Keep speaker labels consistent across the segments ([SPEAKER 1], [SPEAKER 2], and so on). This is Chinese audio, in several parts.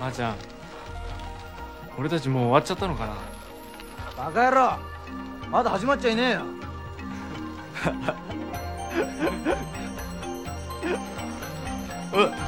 [SPEAKER 1] まー、ちゃん。俺たちもう終わっちゃったのかな？
[SPEAKER 2] バカ野郎。まだ始まっちゃいねえよ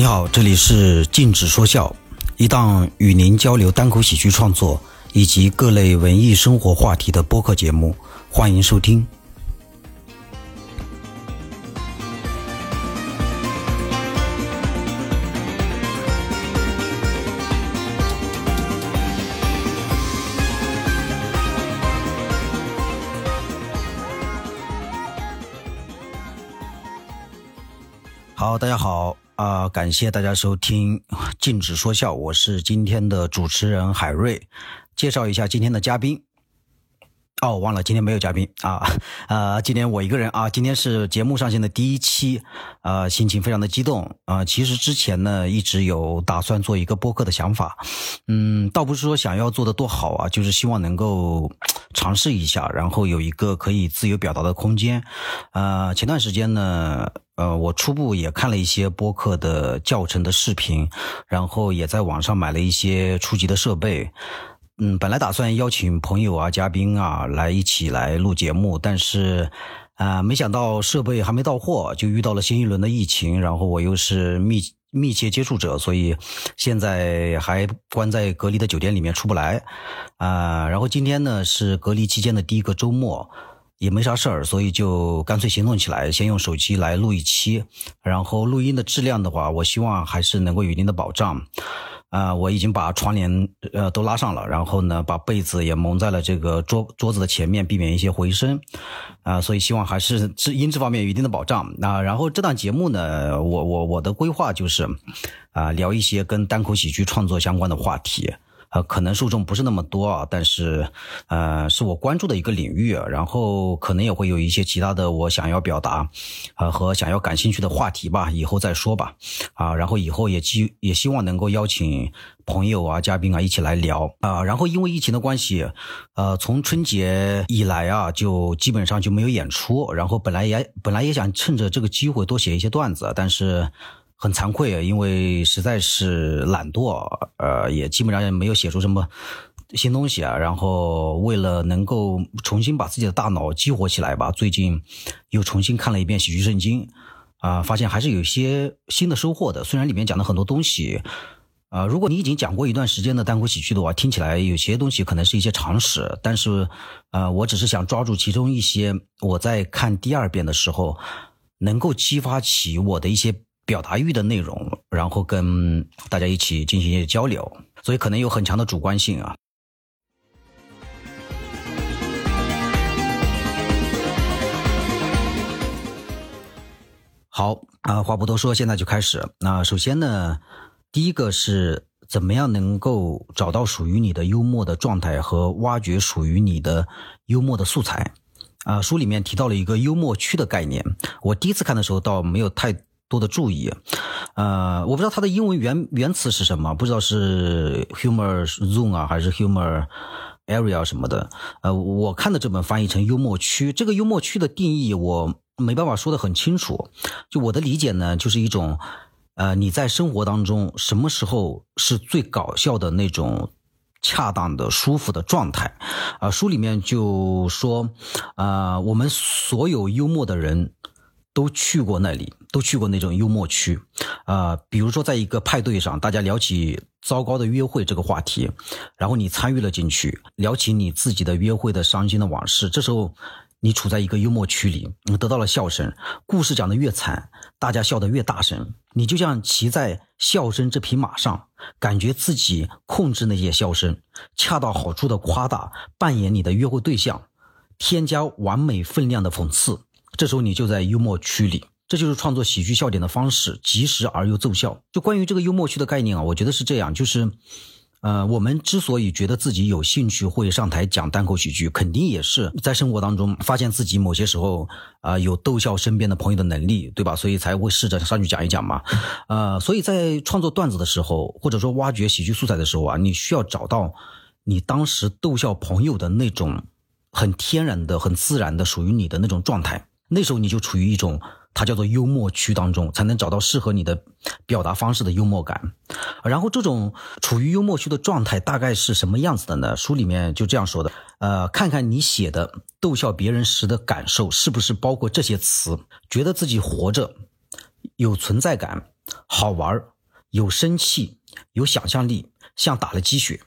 [SPEAKER 3] 你好，这里是禁止说笑，一档与您交流单口喜剧创作以及各类文艺生活话题的播客节目，欢迎收听。好，大家好啊、感谢大家收听《禁止说笑》，我是今天的主持人海瑞。介绍一下今天的嘉宾。哦，我忘了今天没有嘉宾啊，呃，今天我一个人啊，今天是节目上线的第一期，呃，心情非常的激动啊、其实之前呢，一直有打算做一个播客的想法，嗯，倒不是说想要做的多好啊，就是希望能够尝试一下，然后有一个可以自由表达的空间。呃，前段时间呢，呃，我初步也看了一些播客的教程的视频，然后也在网上买了一些初级的设备。嗯，本来打算邀请朋友啊、嘉宾啊来一起来录节目，但是，啊、没想到设备还没到货，就遇到了新一轮的疫情，然后我又是密密切接触者，所以现在还关在隔离的酒店里面出不来，啊、然后今天呢是隔离期间的第一个周末。也没啥事儿，所以就干脆行动起来，先用手机来录一期，然后录音的质量的话，我希望还是能够有一定的保障。啊、我已经把窗帘呃都拉上了，然后呢，把被子也蒙在了这个桌桌子的前面，避免一些回声。啊、所以希望还是质音质方面有一定的保障。那、然后这档节目呢，我我我的规划就是啊、聊一些跟单口喜剧创作相关的话题。呃，可能受众不是那么多啊，但是，呃，是我关注的一个领域，然后可能也会有一些其他的我想要表达，呃，和想要感兴趣的话题吧，以后再说吧，啊，然后以后也希也希望能够邀请朋友啊、嘉宾啊一起来聊啊，然后因为疫情的关系，呃，从春节以来啊，就基本上就没有演出，然后本来也本来也想趁着这个机会多写一些段子，但是。很惭愧啊，因为实在是懒惰，呃，也基本上也没有写出什么新东西啊。然后为了能够重新把自己的大脑激活起来吧，最近又重新看了一遍《喜剧圣经》，啊、发现还是有些新的收获的。虽然里面讲的很多东西，啊、如果你已经讲过一段时间的单口喜剧的话，听起来有些东西可能是一些常识，但是，呃，我只是想抓住其中一些我在看第二遍的时候，能够激发起我的一些表达欲的内容，然后跟大家一起进行一些交流，所以可能有很强的主观性啊。好啊、话不多说，现在就开始。那首先呢，第一个是怎么样能够找到属于你的幽默的状态和挖掘属于你的幽默的素材。啊、书里面提到了一个幽默区的概念，我第一次看的时候倒没有太多的注意，呃，我不知道它的英文原原词是什么，不知道是 humor zone 啊，还是 humor area 什么的。呃，我看的这本翻译成幽默区，这个幽默区的定义我没办法说的很清楚。就我的理解呢，就是一种，呃，你在生活当中什么时候是最搞笑的那种。恰当的、舒服的状态，啊、书里面就说，啊、我们所有幽默的人都去过那里，都去过那种幽默区，啊、比如说在一个派对上，大家聊起糟糕的约会这个话题，然后你参与了进去，聊起你自己的约会的伤心的往事，这时候你处在一个幽默区里，你得到了笑声，故事讲得越惨，大家笑得越大声，你就像骑在笑声这匹马上，感觉自己控制那些笑声，恰到好处的夸大，扮演你的约会对象，添加完美分量的讽刺，这时候你就在幽默区里。这就是创作喜剧笑点的方式，及时而又奏效。就关于这个幽默区的概念啊，我觉得是这样，就是，呃，我们之所以觉得自己有兴趣会上台讲单口喜剧，肯定也是在生活当中发现自己某些时候啊、有逗笑身边的朋友的能力，对吧？所以才会试着上去讲一讲嘛。呃，所以在创作段子的时候，或者说挖掘喜剧素材的时候啊，你需要找到你当时逗笑朋友的那种很天然的、很自然的属于你的那种状态。那时候你就处于一种它叫做幽默区当中，才能找到适合你的表达方式的幽默感。然后这种处于幽默区的状态大概是什么样子的呢？书里面就这样说的：呃，看看你写的逗笑别人时的感受是不是包括这些词，觉得自己活着有存在感、好玩、有生气、有想象力，像打了鸡血。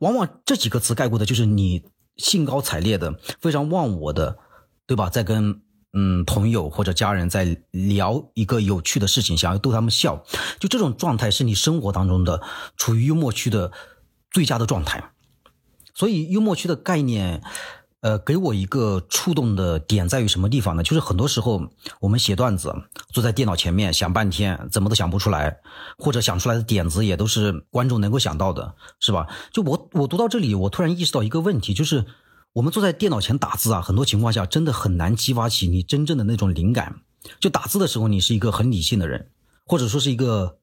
[SPEAKER 3] 往往这几个词概括的就是你兴高采烈的、非常忘我的，对吧？在跟嗯朋友或者家人在聊一个有趣的事情，想要逗他们笑，就这种状态是你生活当中的处于幽默区的最佳的状态。所以幽默区的概念，呃，给我一个触动的点在于什么地方呢？就是很多时候我们写段子，坐在电脑前面想半天，怎么都想不出来，或者想出来的点子也都是观众能够想到的，是吧？就我我读到这里，我突然意识到一个问题，就是我们坐在电脑前打字啊，很多情况下真的很难激发起你真正的那种灵感。就打字的时候，你是一个很理性的人，或者说是一个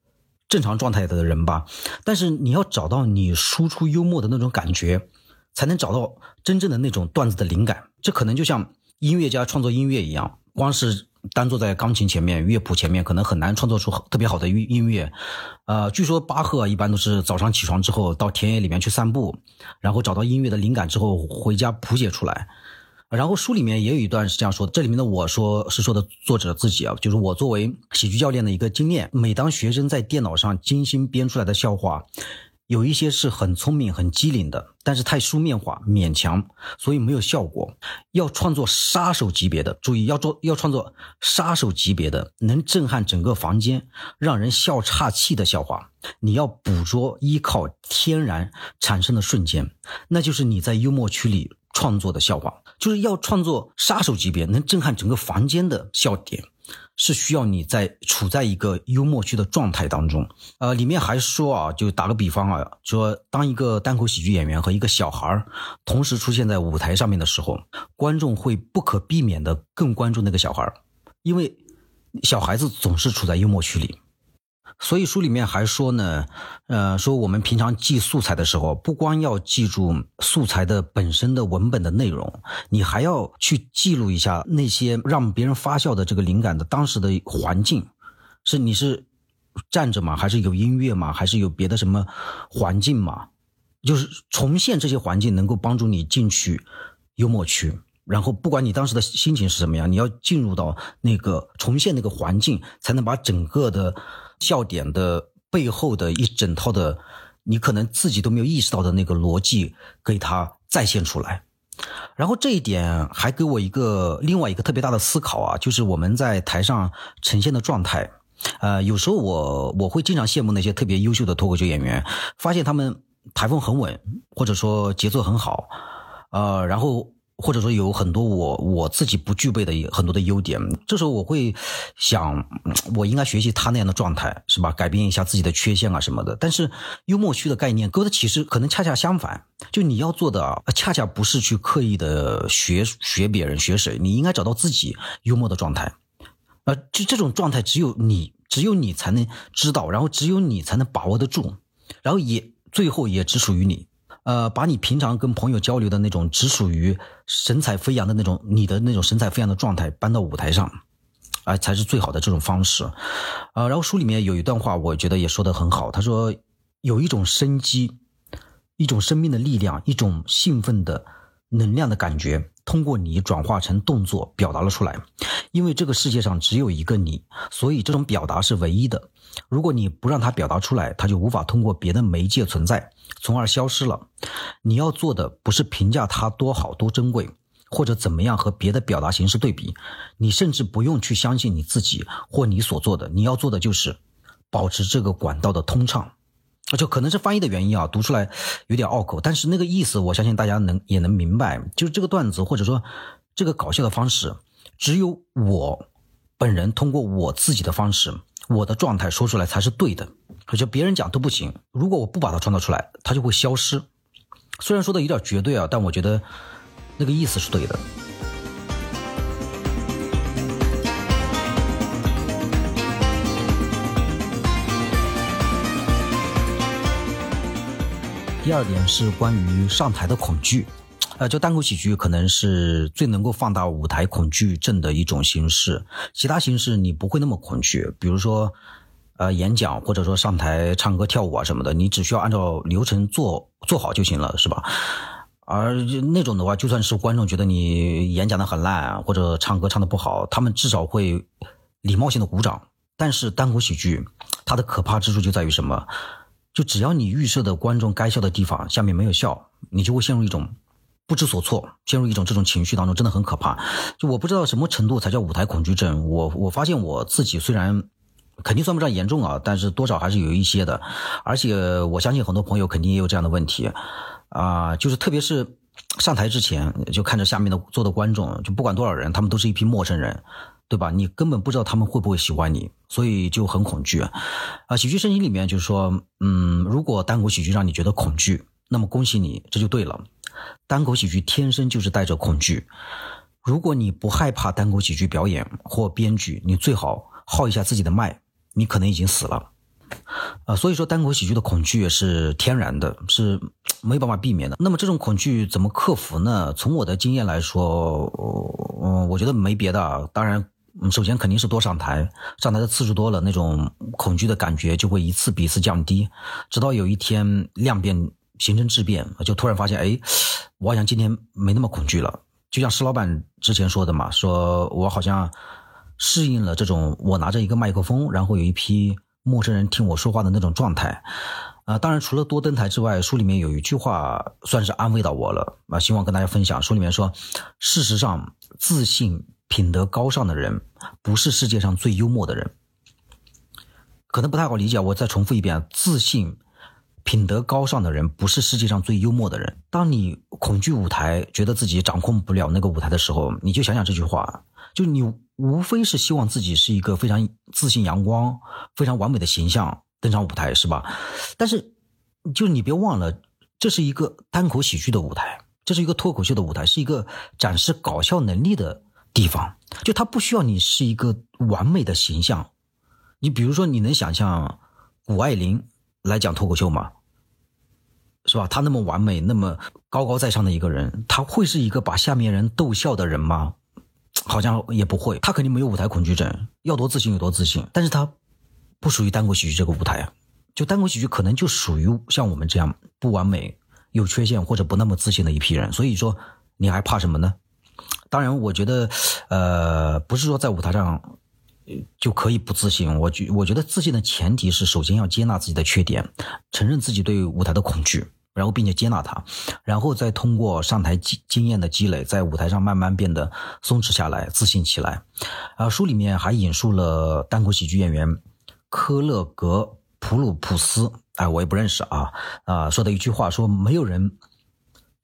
[SPEAKER 3] 正常状态的人吧，但是你要找到你输出幽默的那种感觉。才能找到真正的那种段子的灵感。这可能就像音乐家创作音乐一样，光是单坐在钢琴前面、乐谱前面，可能很难创作出特别好的音乐。呃，据说巴赫一般都是早上起床之后到田野里面去散步，然后找到音乐的灵感之后回家谱写出来。然后书里面也有一段是这样说的，这里面的我说是说的作者自己啊，就是我作为喜剧教练的一个经验，每当学生在电脑上精心编出来的笑话。有一些是很聪明、很机灵的，但是太书面化、勉强，所以没有效果。要创作杀手级别的，注意要做要创作杀手级别的，能震撼整个房间、让人笑岔气的笑话。你要捕捉依靠天然产生的瞬间，那就是你在幽默区里创作的笑话。就是要创作杀手级别、能震撼整个房间的笑点。是需要你在处在一个幽默区的状态当中，呃，里面还说啊，就打个比方啊，说当一个单口喜剧演员和一个小孩同时出现在舞台上面的时候，观众会不可避免的更关注那个小孩，因为小孩子总是处在幽默区里。所以书里面还说呢，呃，说我们平常记素材的时候，不光要记住素材的本身的文本的内容，你还要去记录一下那些让别人发笑的这个灵感的当时的环境，是你是站着吗？还是有音乐吗？还是有别的什么环境吗？就是重现这些环境，能够帮助你进去幽默区。然后，不管你当时的心情是什么样，你要进入到那个重现那个环境，才能把整个的。笑点的背后的一整套的，你可能自己都没有意识到的那个逻辑，给它再现出来。然后这一点还给我一个另外一个特别大的思考啊，就是我们在台上呈现的状态。呃，有时候我我会经常羡慕那些特别优秀的脱口秀演员，发现他们台风很稳，或者说节奏很好，呃，然后。或者说有很多我我自己不具备的很多的优点，这时候我会想，我应该学习他那样的状态，是吧？改变一下自己的缺陷啊什么的。但是幽默区的概念，给我的启示可能恰恰相反，就你要做的啊恰恰不是去刻意的学学别人学谁，你应该找到自己幽默的状态，呃，就这种状态只有你只有你才能知道，然后只有你才能把握得住，然后也最后也只属于你。呃，把你平常跟朋友交流的那种只属于神采飞扬的那种，你的那种神采飞扬的状态搬到舞台上，啊，才是最好的这种方式。啊，然后书里面有一段话，我觉得也说的很好。他说，有一种生机，一种生命的力量，一种兴奋的能量的感觉，通过你转化成动作表达了出来。因为这个世界上只有一个你，所以这种表达是唯一的。如果你不让它表达出来，它就无法通过别的媒介存在，从而消失了。你要做的不是评价它多好多珍贵，或者怎么样和别的表达形式对比。你甚至不用去相信你自己或你所做的，你要做的就是保持这个管道的通畅。就可能是翻译的原因啊，读出来有点拗口，但是那个意思我相信大家能也能明白。就是这个段子或者说这个搞笑的方式，只有我本人通过我自己的方式。我的状态说出来才是对的，就别人讲都不行。如果我不把它创造出来，它就会消失。虽然说的有点绝对啊，但我觉得那个意思是对的。第二点是关于上台的恐惧，呃，就单口喜剧可能是最能够放大舞台恐惧症的一种形式。其他形式你不会那么恐惧，比如说，呃，演讲或者说上台唱歌跳舞啊什么的，你只需要按照流程做做好就行了，是吧？而那种的话，就算是观众觉得你演讲的很烂或者唱歌唱的不好，他们至少会礼貌性的鼓掌。但是单口喜剧它的可怕之处就在于什么？就只要你预设的观众该笑的地方下面没有笑，你就会陷入一种不知所措，陷入一种这种情绪当中，真的很可怕。就我不知道什么程度才叫舞台恐惧症。我我发现我自己虽然肯定算不上严重啊，但是多少还是有一些的。而且我相信很多朋友肯定也有这样的问题啊，就是特别是上台之前就看着下面的坐的观众，就不管多少人，他们都是一批陌生人。对吧？你根本不知道他们会不会喜欢你，所以就很恐惧。啊，喜剧圣经里面就是说，嗯，如果单口喜剧让你觉得恐惧，那么恭喜你，这就对了。单口喜剧天生就是带着恐惧。如果你不害怕单口喜剧表演或编剧，你最好耗一下自己的脉，你可能已经死了。啊，所以说单口喜剧的恐惧是天然的，是没办法避免的。那么这种恐惧怎么克服呢？从我的经验来说，嗯，我觉得没别的，当然。嗯，首先肯定是多上台，上台的次数多了，那种恐惧的感觉就会一次比一次降低，直到有一天量变形成质变，就突然发现，哎，我好像今天没那么恐惧了。就像石老板之前说的嘛，说我好像适应了这种我拿着一个麦克风，然后有一批陌生人听我说话的那种状态。啊，当然除了多登台之外，书里面有一句话算是安慰到我了啊，希望跟大家分享。书里面说，事实上自信。品德高尚的人不是世界上最幽默的人，可能不太好理解。我再重复一遍：自信、品德高尚的人不是世界上最幽默的人。当你恐惧舞台，觉得自己掌控不了那个舞台的时候，你就想想这句话：就你无非是希望自己是一个非常自信、阳光、非常完美的形象登上舞台，是吧？但是，就你别忘了，这是一个单口喜剧的舞台，这是一个脱口秀的舞台，是一个展示搞笑能力的。地方就他不需要你是一个完美的形象，你比如说你能想象谷爱凌来讲脱口秀吗？是吧？他那么完美，那么高高在上的一个人，他会是一个把下面人逗笑的人吗？好像也不会。他肯定没有舞台恐惧症，要多自信有多自信。但是他不属于单口喜剧这个舞台，就单口喜剧可能就属于像我们这样不完美、有缺陷或者不那么自信的一批人。所以说，你还怕什么呢？当然，我觉得，呃，不是说在舞台上就可以不自信。我觉我觉得自信的前提是，首先要接纳自己的缺点，承认自己对舞台的恐惧，然后并且接纳它，然后再通过上台经经验的积累，在舞台上慢慢变得松弛下来，自信起来。啊，书里面还引述了单口喜剧演员科勒格普鲁普斯，哎，我也不认识啊，啊，说的一句话说，没有人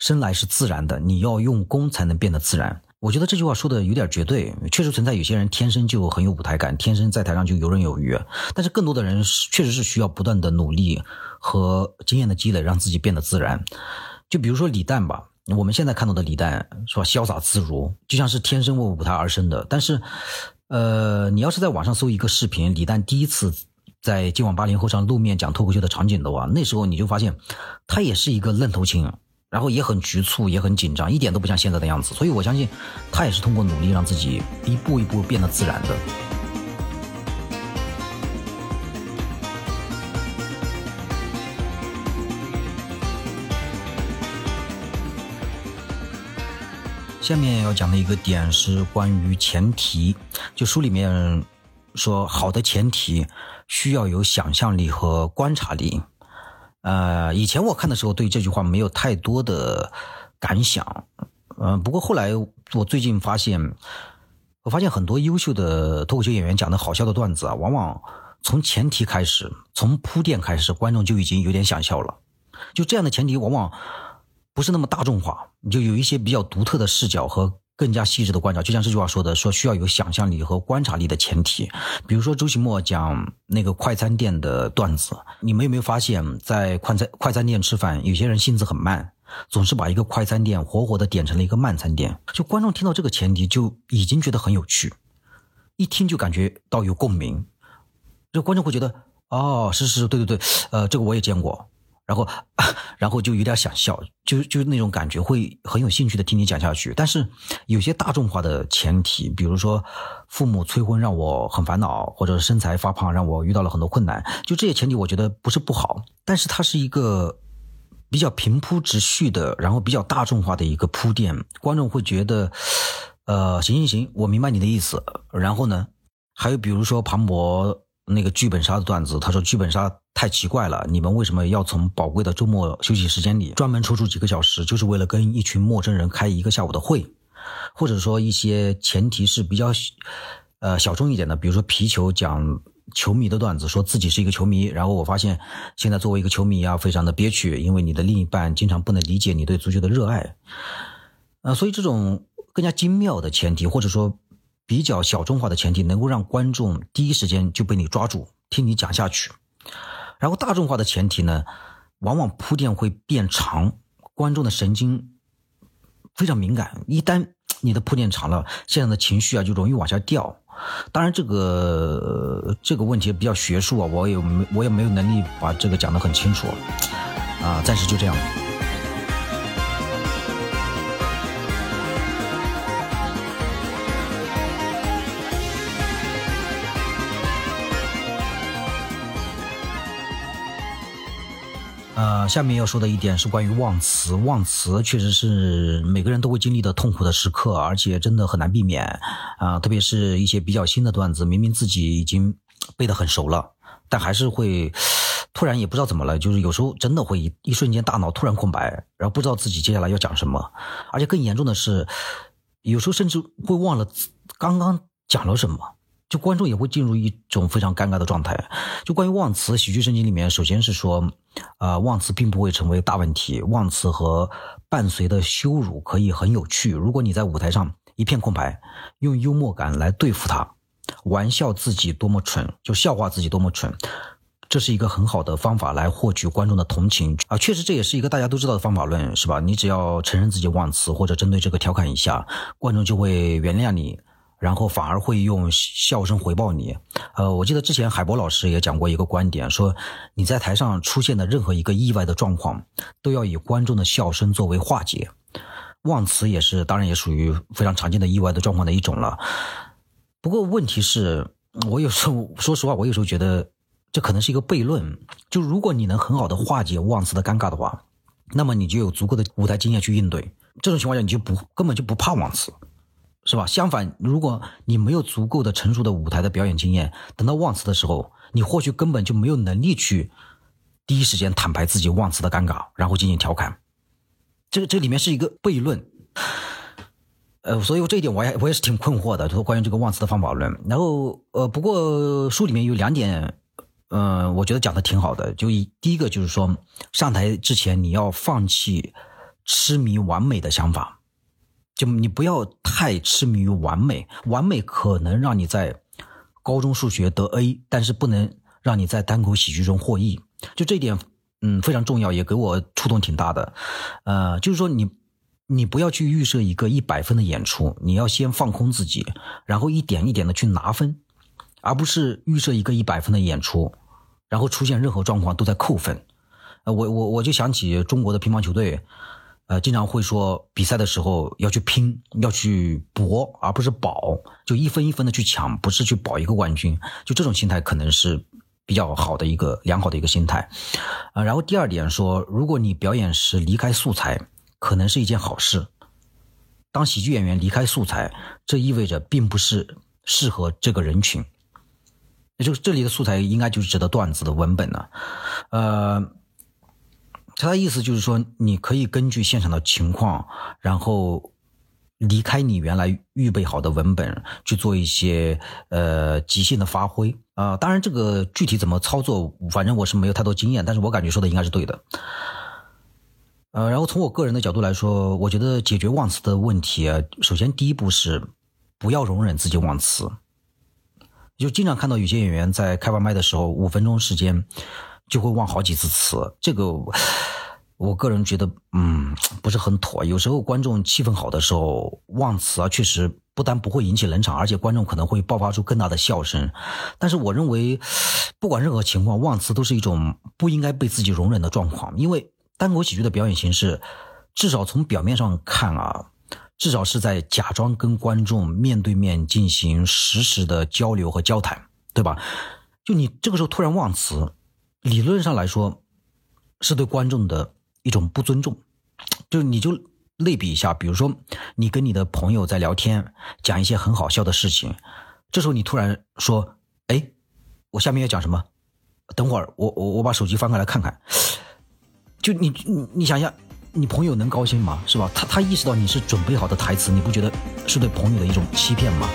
[SPEAKER 3] 生来是自然的，你要用功才能变得自然。我觉得这句话说的有点绝对，确实存在有些人天生就很有舞台感，天生在台上就游刃有余。但是更多的人确实是需要不断的努力和经验的积累，让自己变得自然。就比如说李诞吧，我们现在看到的李诞是吧，潇洒自如，就像是天生为舞台而生的。但是，呃，你要是在网上搜一个视频，李诞第一次在今晚八零后上露面讲脱口秀的场景的话，那时候你就发现他也是一个愣头青。然后也很局促，也很紧张，一点都不像现在的样子。所以我相信，他也是通过努力让自己一步一步变得自然的。下面要讲的一个点是关于前提，就书里面说，好的前提需要有想象力和观察力。呃，以前我看的时候对这句话没有太多的感想，嗯，不过后来我最近发现，我发现很多优秀的脱口秀演员讲的好笑的段子啊，往往从前提开始，从铺垫开始，观众就已经有点想笑了。就这样的前提，往往不是那么大众化，你就有一些比较独特的视角和更加细致的观察，就像这句话说的，说需要有想象力和观察力的前提。比如说周奇墨讲那个快餐店的段子，你们有没有发现，在快餐快餐店吃饭，有些人性子很慢，总是把一个快餐店活活的点成了一个慢餐店。就观众听到这个前提，就已经觉得很有趣，一听就感觉到有共鸣。这观众会觉得，哦，是是，对对对，呃，这个我也见过。然后，然后就有点想笑，就就那种感觉，会很有兴趣的听你讲下去。但是有些大众化的前提，比如说父母催婚让我很烦恼，或者身材发胖让我遇到了很多困难，就这些前提，我觉得不是不好，但是它是一个比较平铺直叙的，然后比较大众化的一个铺垫，观众会觉得，呃，行行行，我明白你的意思。然后呢，还有比如说庞博。那个剧本杀的段子，他说剧本杀太奇怪了，你们为什么要从宝贵的周末休息时间里专门抽出几个小时，就是为了跟一群陌生人开一个下午的会？或者说一些前提是比较，呃小众一点的，比如说皮球讲球迷的段子，说自己是一个球迷，然后我发现现在作为一个球迷啊，非常的憋屈，因为你的另一半经常不能理解你对足球的热爱，呃，所以这种更加精妙的前提，或者说。比较小众化的前提，能够让观众第一时间就被你抓住，听你讲下去。然后大众化的前提呢，往往铺垫会变长，观众的神经非常敏感，一旦你的铺垫长了，现在的情绪啊就容易往下掉。当然，这个这个问题比较学术啊，我也没我也没有能力把这个讲得很清楚啊，暂时就这样。呃，下面要说的一点是关于忘词。忘词确实是每个人都会经历的痛苦的时刻，而且真的很难避免。啊，特别是一些比较新的段子，明明自己已经背得很熟了，但还是会突然也不知道怎么了，就是有时候真的会一瞬间大脑突然空白，然后不知道自己接下来要讲什么。而且更严重的是，有时候甚至会忘了刚刚讲了什么。就观众也会进入一种非常尴尬的状态。就关于忘词，喜剧圣经里面首先是说，呃，忘词并不会成为大问题，忘词和伴随的羞辱可以很有趣。如果你在舞台上一片空白，用幽默感来对付他，玩笑自己多么蠢，就笑话自己多么蠢，这是一个很好的方法来获取观众的同情啊。确实，这也是一个大家都知道的方法论，是吧？你只要承认自己忘词，或者针对这个调侃一下，观众就会原谅你。然后反而会用笑声回报你，呃，我记得之前海波老师也讲过一个观点，说你在台上出现的任何一个意外的状况，都要以观众的笑声作为化解。忘词也是，当然也属于非常常见的意外的状况的一种了。不过问题是，我有时候 说实话，我有时候觉得这可能是一个悖论。就如果你能很好的化解忘词的尴尬的话，那么你就有足够的舞台经验去应对。这种情况下，你就不根本就不怕忘词。是吧？相反，如果你没有足够的成熟的舞台的表演经验，等到忘词的时候，你或许根本就没有能力去第一时间坦白自己忘词的尴尬，然后进行调侃。这个这里面是一个悖论。呃，所以这一点我也我也是挺困惑的，就是关于这个忘词的方法论。然后呃，不过书里面有两点，嗯，我觉得讲的挺好的。就一第一个就是说，上台之前你要放弃痴迷完美的想法。就你不要太痴迷于完美，完美可能让你在高中数学得 A，但是不能让你在单口喜剧中获益。就这一点，嗯，非常重要，也给我触动挺大的。呃，就是说你，你不要去预设一个一百分的演出，你要先放空自己，然后一点一点的去拿分，而不是预设一个一百分的演出，然后出现任何状况都在扣分。呃，我我我就想起中国的乒乓球队。呃，经常会说比赛的时候要去拼，要去搏，而不是保，就一分一分的去抢，不是去保一个冠军。就这种心态可能是比较好的一个良好的一个心态。啊，然后第二点说，如果你表演时离开素材，可能是一件好事。当喜剧演员离开素材，这意味着并不是适合这个人群。也就是这里的素材应该就是指的段子的文本了，呃。他的意思就是说，你可以根据现场的情况，然后离开你原来预备好的文本，去做一些呃即兴的发挥啊。当然，这个具体怎么操作，反正我是没有太多经验，但是我感觉说的应该是对的。呃，然后从我个人的角度来说，我觉得解决忘词的问题啊，首先第一步是不要容忍自己忘词。就经常看到有些演员在开完麦的时候，五分钟时间就会忘好几次词，这个我个人觉得，嗯，不是很妥。有时候观众气氛好的时候忘词啊，确实不但不会引起冷场，而且观众可能会爆发出更大的笑声。但是我认为，不管任何情况，忘词都是一种不应该被自己容忍的状况，因为单口喜剧的表演形式，至少从表面上看啊。至少是在假装跟观众面对面进行实时的交流和交谈，对吧？就你这个时候突然忘词，理论上来说是对观众的一种不尊重。就你就类比一下，比如说你跟你的朋友在聊天，讲一些很好笑的事情，这时候你突然说：“哎，我下面要讲什么？等会儿我我我把手机翻开来看看。”就你你你想想。你朋友能高兴吗？是吧？他他意识到你是准备好的台词，你不觉得是对朋友的一种欺骗吗？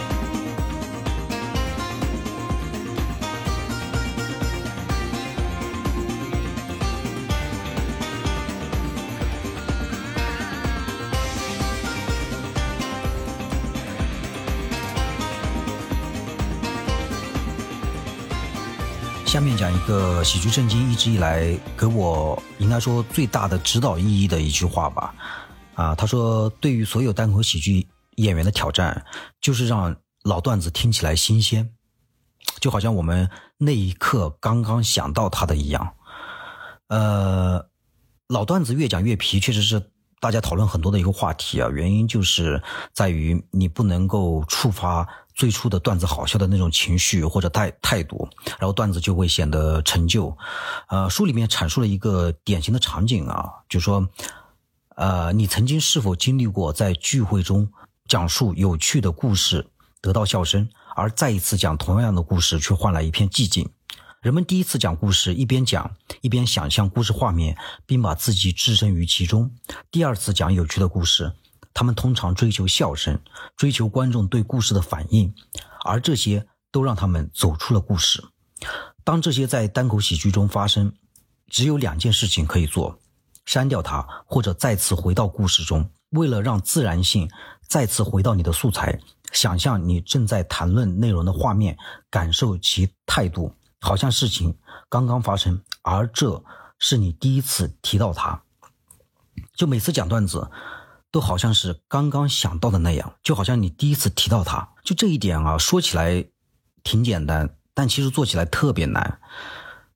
[SPEAKER 3] 下面讲一个喜剧圣经一直以来给我应该说最大的指导意义的一句话吧，啊，他说，对于所有单口喜剧演员的挑战，就是让老段子听起来新鲜，就好像我们那一刻刚刚想到他的一样。呃，老段子越讲越皮，确实是大家讨论很多的一个话题啊，原因就是在于你不能够触发。最初的段子好笑的那种情绪或者态态度，然后段子就会显得陈旧。呃，书里面阐述了一个典型的场景啊，就说，呃，你曾经是否经历过在聚会中讲述有趣的故事得到笑声，而再一次讲同样的故事却换来一片寂静？人们第一次讲故事，一边讲一边想象故事画面，并把自己置身于其中；第二次讲有趣的故事。他们通常追求笑声，追求观众对故事的反应，而这些都让他们走出了故事。当这些在单口喜剧中发生，只有两件事情可以做：删掉它，或者再次回到故事中。为了让自然性再次回到你的素材，想象你正在谈论内容的画面，感受其态度，好像事情刚刚发生，而这是你第一次提到它。就每次讲段子。都好像是刚刚想到的那样，就好像你第一次提到他，就这一点啊，说起来挺简单，但其实做起来特别难。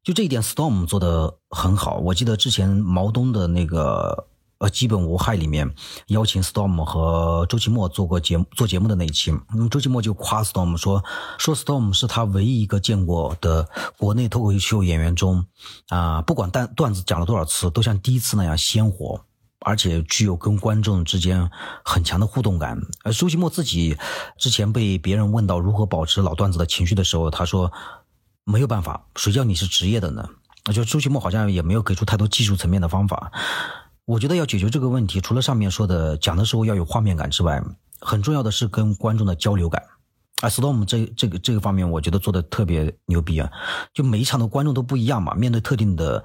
[SPEAKER 3] 就这一点，Storm 做的很好。我记得之前毛东的那个呃基本无害里面，邀请 Storm 和周奇墨做过节做节目的那一期，那么周奇墨就夸 Storm 说，说 Storm 是他唯一一个见过的国内脱口秀演员中，啊，不管段段子讲了多少次，都像第一次那样鲜活。而且具有跟观众之间很强的互动感。而周奇墨自己之前被别人问到如何保持老段子的情绪的时候，他说：“没有办法，谁叫你是职业的呢？”我觉得周奇墨好像也没有给出太多技术层面的方法。我觉得要解决这个问题，除了上面说的讲的时候要有画面感之外，很重要的是跟观众的交流感。啊，Storm 这这个这个方面，我觉得做的特别牛逼啊！就每一场的观众都不一样嘛，面对特定的。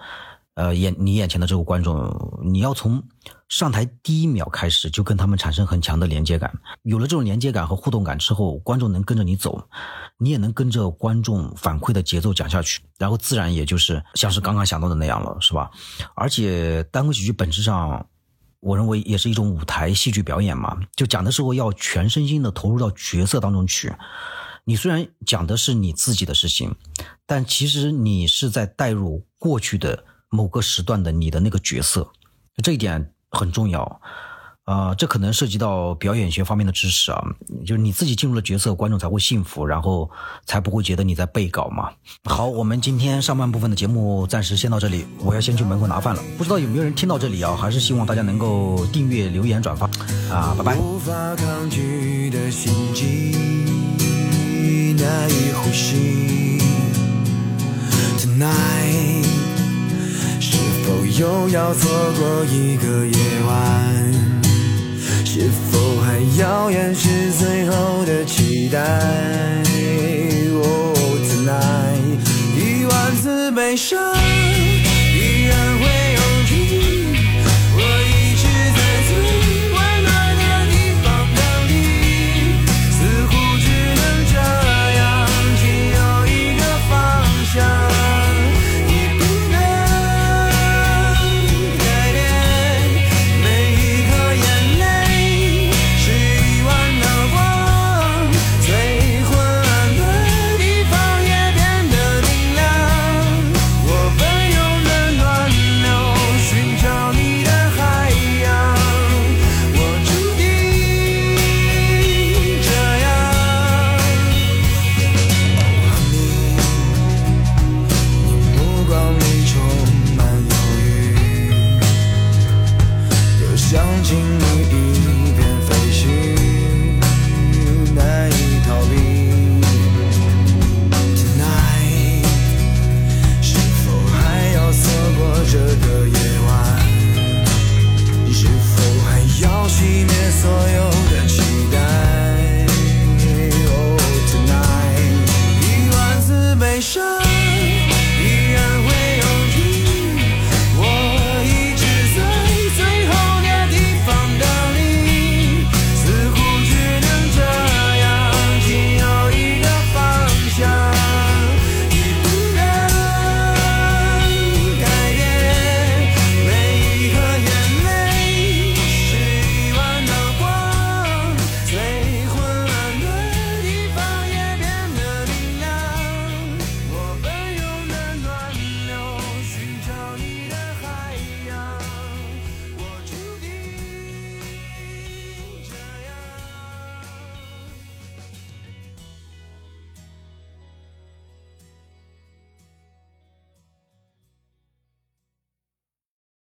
[SPEAKER 3] 呃，眼你眼前的这个观众，你要从上台第一秒开始就跟他们产生很强的连接感。有了这种连接感和互动感之后，观众能跟着你走，你也能跟着观众反馈的节奏讲下去，然后自然也就是像是刚刚想到的那样了，是吧？而且单口喜剧本质上，我认为也是一种舞台戏剧表演嘛，就讲的时候要全身心的投入到角色当中去。你虽然讲的是你自己的事情，但其实你是在带入过去的。某个时段的你的那个角色，这一点很重要，啊，这可能涉及到表演学方面的知识啊，就是你自己进入了角色，观众才会信服，然后才不会觉得你在背稿嘛。好，我们今天上半部分的节目暂时先到这里，我要先去门口拿饭了。不知道有没有人听到这里啊？还是希望大家能够订阅、留言、转发啊，拜拜。无法抗拒的心悸，难以呼吸。Tonight。又要错过一个夜晚，是否还要掩饰最后的期待？Oh tonight，一万次悲伤。